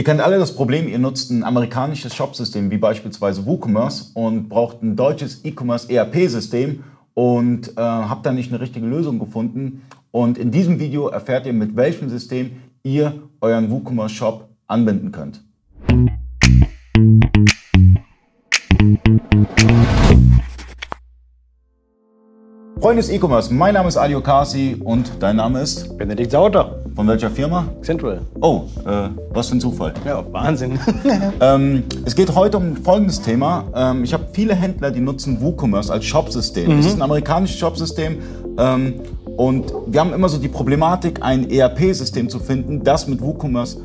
Ihr kennt alle das Problem, ihr nutzt ein amerikanisches Shopsystem wie beispielsweise WooCommerce und braucht ein deutsches E-Commerce ERP-System und äh, habt da nicht eine richtige Lösung gefunden. Und in diesem Video erfährt ihr, mit welchem System ihr euren WooCommerce Shop anbinden könnt. Freunde des E-Commerce, mein Name ist Ali Okasi und dein Name ist? Benedikt Sauter. Von welcher Firma? Central. Oh, äh, was für ein Zufall. Ja, Wahnsinn. ähm, es geht heute um folgendes Thema. Ähm, ich habe viele Händler, die nutzen WooCommerce als Shopsystem. Mhm. Das ist ein amerikanisches Shopsystem. Ähm, und wir haben immer so die Problematik, ein ERP-System zu finden, das mit WooCommerce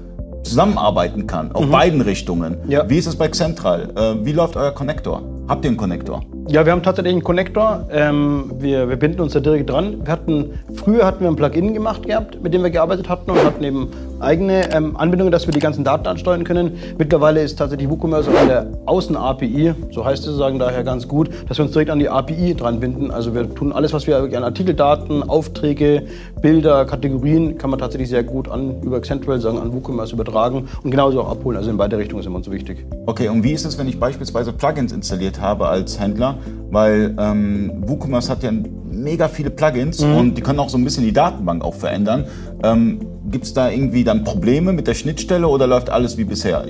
zusammenarbeiten kann, auf mhm. beiden Richtungen. Ja. Wie ist es bei Central? Äh, wie läuft euer Connector? Habt ihr einen Connector? Ja, wir haben tatsächlich einen Connector. Ähm, wir, wir, binden uns da direkt dran. Wir hatten, früher hatten wir ein Plugin gemacht gehabt, mit dem wir gearbeitet hatten und hatten eben eigene ähm, Anbindungen, dass wir die ganzen Daten ansteuern können. Mittlerweile ist tatsächlich WooCommerce an der Außen-API, so heißt es sozusagen daher ganz gut, dass wir uns direkt an die API dran binden. Also wir tun alles, was wir an Artikeldaten, Aufträge, Bilder, Kategorien, kann man tatsächlich sehr gut an über Central sagen, an WooCommerce übertragen und genauso auch abholen. Also in beide Richtungen ist immer so wichtig. Okay, und wie ist es, wenn ich beispielsweise Plugins installiert habe als Händler? Weil ähm, WooCommerce hat ja mega viele Plugins mhm. und die können auch so ein bisschen die Datenbank auch verändern. Ähm, Gibt es da irgendwie dann Probleme mit der Schnittstelle oder läuft alles wie bisher?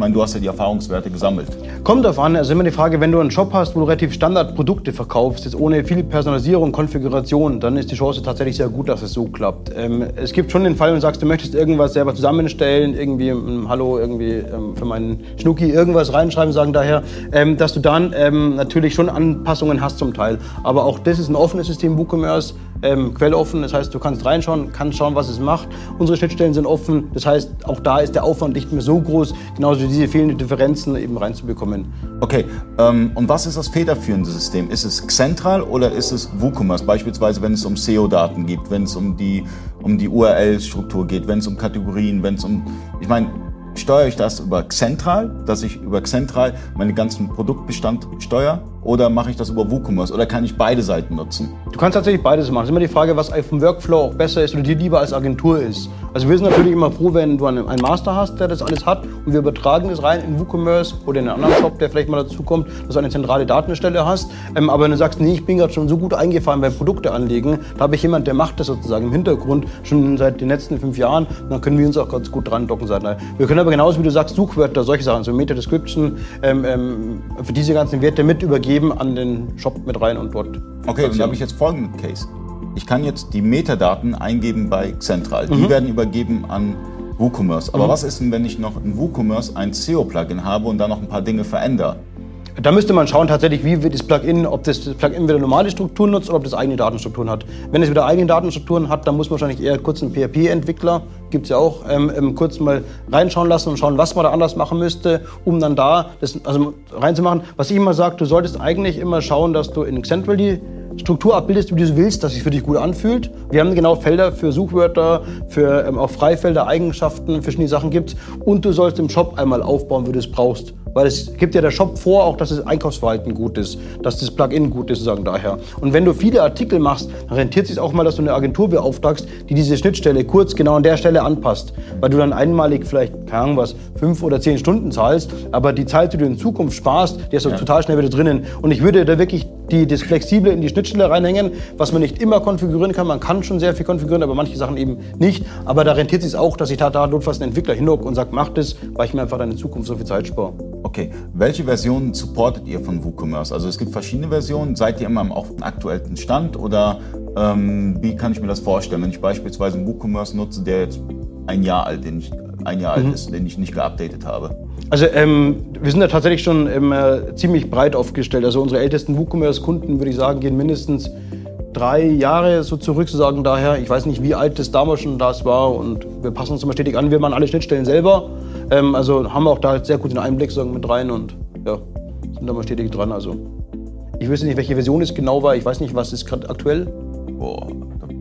Meine, du hast ja die Erfahrungswerte gesammelt. Kommt darauf an. Also immer die Frage, wenn du einen Shop hast, wo du relativ Standardprodukte verkaufst, jetzt ohne viel Personalisierung, Konfiguration, dann ist die Chance tatsächlich sehr gut, dass es so klappt. Ähm, es gibt schon den Fall, wenn du sagst, du möchtest irgendwas selber zusammenstellen, irgendwie ein Hallo irgendwie ähm, für meinen Schnucki irgendwas reinschreiben, sagen daher, ähm, dass du dann ähm, natürlich schon Anpassungen hast zum Teil. Aber auch das ist ein offenes System, WooCommerce ähm, quelloffen. Das heißt, du kannst reinschauen, kannst schauen, was es macht. Unsere Schnittstellen sind offen. Das heißt, auch da ist der Aufwand nicht mehr so groß, genauso diese fehlenden Differenzen eben reinzubekommen. Okay, ähm, und was ist das federführende System? Ist es Xentral oder ist es WooCommerce? Beispielsweise, wenn es um SEO-Daten geht, wenn es um die, um die URL-Struktur geht, wenn es um Kategorien, wenn es um, ich meine, steuere ich das über Xentral, dass ich über Xentral meinen ganzen Produktbestand steuere? Oder mache ich das über WooCommerce? Oder kann ich beide Seiten nutzen? Du kannst tatsächlich beides machen. Es ist immer die Frage, was vom Workflow auch besser ist oder dir lieber als Agentur ist. Also wir sind natürlich immer froh, wenn du einen Master hast, der das alles hat und wir übertragen das rein in WooCommerce oder in einen anderen Shop, der vielleicht mal dazu kommt, dass du eine zentrale Datenstelle hast. Ähm, aber wenn du sagst, nee, ich bin gerade schon so gut eingefahren beim Produkte anlegen, da habe ich jemand, der macht das sozusagen im Hintergrund schon seit den letzten fünf Jahren und dann können wir uns auch ganz gut dran docken. Wir können aber genauso, wie du sagst, Suchwörter, solche Sachen, so Meta-Description, ähm, ähm, für diese ganzen Werte mit übergeben geben an den Shop mit rein und dort. Okay, und da habe ich jetzt folgenden Case. Ich kann jetzt die Metadaten eingeben bei Central. Die mhm. werden übergeben an WooCommerce. Aber mhm. was ist denn, wenn ich noch in WooCommerce ein SEO-Plugin habe und da noch ein paar Dinge verändere? Da müsste man schauen tatsächlich, wie wird das Plugin, ob das Plugin wieder normale Strukturen nutzt oder ob das eigene Datenstrukturen hat. Wenn es wieder eigene Datenstrukturen hat, dann muss man wahrscheinlich eher kurz einen PHP-Entwickler, gibt es ja auch, ähm, ähm, kurz mal reinschauen lassen und schauen, was man da anders machen müsste, um dann da das also reinzumachen. Was ich immer sage, du solltest eigentlich immer schauen, dass du in Central die Struktur abbildest, wie du willst, dass es für dich gut anfühlt. Wir haben genau Felder für Suchwörter, für ähm, auch Freifelder, Eigenschaften, verschiedene Sachen gibt Und du sollst im Shop einmal aufbauen, wie du es brauchst. Weil es gibt ja der Shop vor, auch dass das Einkaufsverhalten gut ist, dass das Plugin gut ist, sozusagen daher. Und wenn du viele Artikel machst, dann rentiert es sich auch mal, dass du eine Agentur beauftragst, die diese Schnittstelle kurz genau an der Stelle anpasst. Weil du dann einmalig vielleicht, keine Ahnung was, fünf oder zehn Stunden zahlst, aber die Zeit, die du in Zukunft sparst, die ist ja. total schnell wieder drinnen. Und ich würde da wirklich die, das Flexible in die Schnittstelle reinhängen, was man nicht immer konfigurieren kann. Man kann schon sehr viel konfigurieren, aber manche Sachen eben nicht. Aber da rentiert es sich auch, dass ich da, da notfalls einen Entwickler hinhocke und sage, mach das, weil ich mir einfach dann in Zukunft so viel Zeit spare. Okay, welche Versionen supportet ihr von WooCommerce? Also es gibt verschiedene Versionen. Seid ihr immer auf dem aktuellen Stand oder ähm, wie kann ich mir das vorstellen, wenn ich beispielsweise einen WooCommerce nutze, der jetzt ein Jahr alt, den ich, ein Jahr mhm. alt ist, den ich nicht geupdatet habe? Also ähm, wir sind da tatsächlich schon ähm, äh, ziemlich breit aufgestellt. Also unsere ältesten WooCommerce-Kunden, würde ich sagen, gehen mindestens drei Jahre so zurück, zu sagen daher. Ich weiß nicht, wie alt das damals schon das war und wir passen uns immer stetig an. Wir machen alle Schnittstellen selber. Ähm, also haben wir auch da sehr gut den Einblick sagen, mit rein und ja, sind da mal stetig dran. Also ich wüsste nicht, welche Version es genau war. Ich weiß nicht, was ist gerade aktuell. Boah,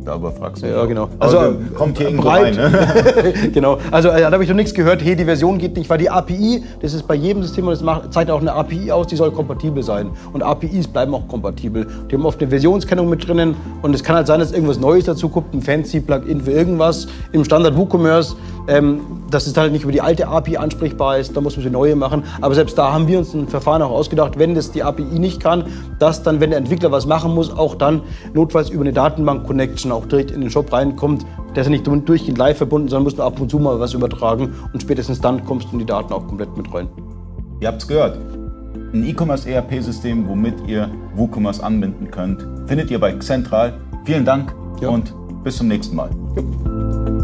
da überfragst du Ja, genau. Also Also, kommt hier irgendwo breit. rein. Ne? genau. Also äh, da habe ich noch nichts gehört, hey, die Version geht nicht, weil die API, das ist bei jedem System, und das macht, zeigt auch eine API aus, die soll kompatibel sein. Und APIs bleiben auch kompatibel. Die haben oft eine Versionskennung mit drinnen und es kann halt sein, dass irgendwas Neues dazu kommt, ein fancy Plugin für irgendwas im Standard WooCommerce, ähm, dass es halt nicht über die alte API ansprechbar ist, da muss man sie neue machen. Aber selbst da haben wir uns ein Verfahren auch ausgedacht, wenn das die API nicht kann, dass dann, wenn der Entwickler was machen muss, auch dann notfalls über eine Datenbank-Connection auch direkt in den Shop reinkommt. Der ist ja nicht durchgehend live verbunden, sondern muss nur ab und zu mal was übertragen und spätestens dann kommst du in die Daten auch komplett mit rein. Ihr habt es gehört. Ein E-Commerce ERP-System, womit ihr WooCommerce anbinden könnt, findet ihr bei Xentral. Vielen Dank Ja. und bis zum nächsten Mal. Ja.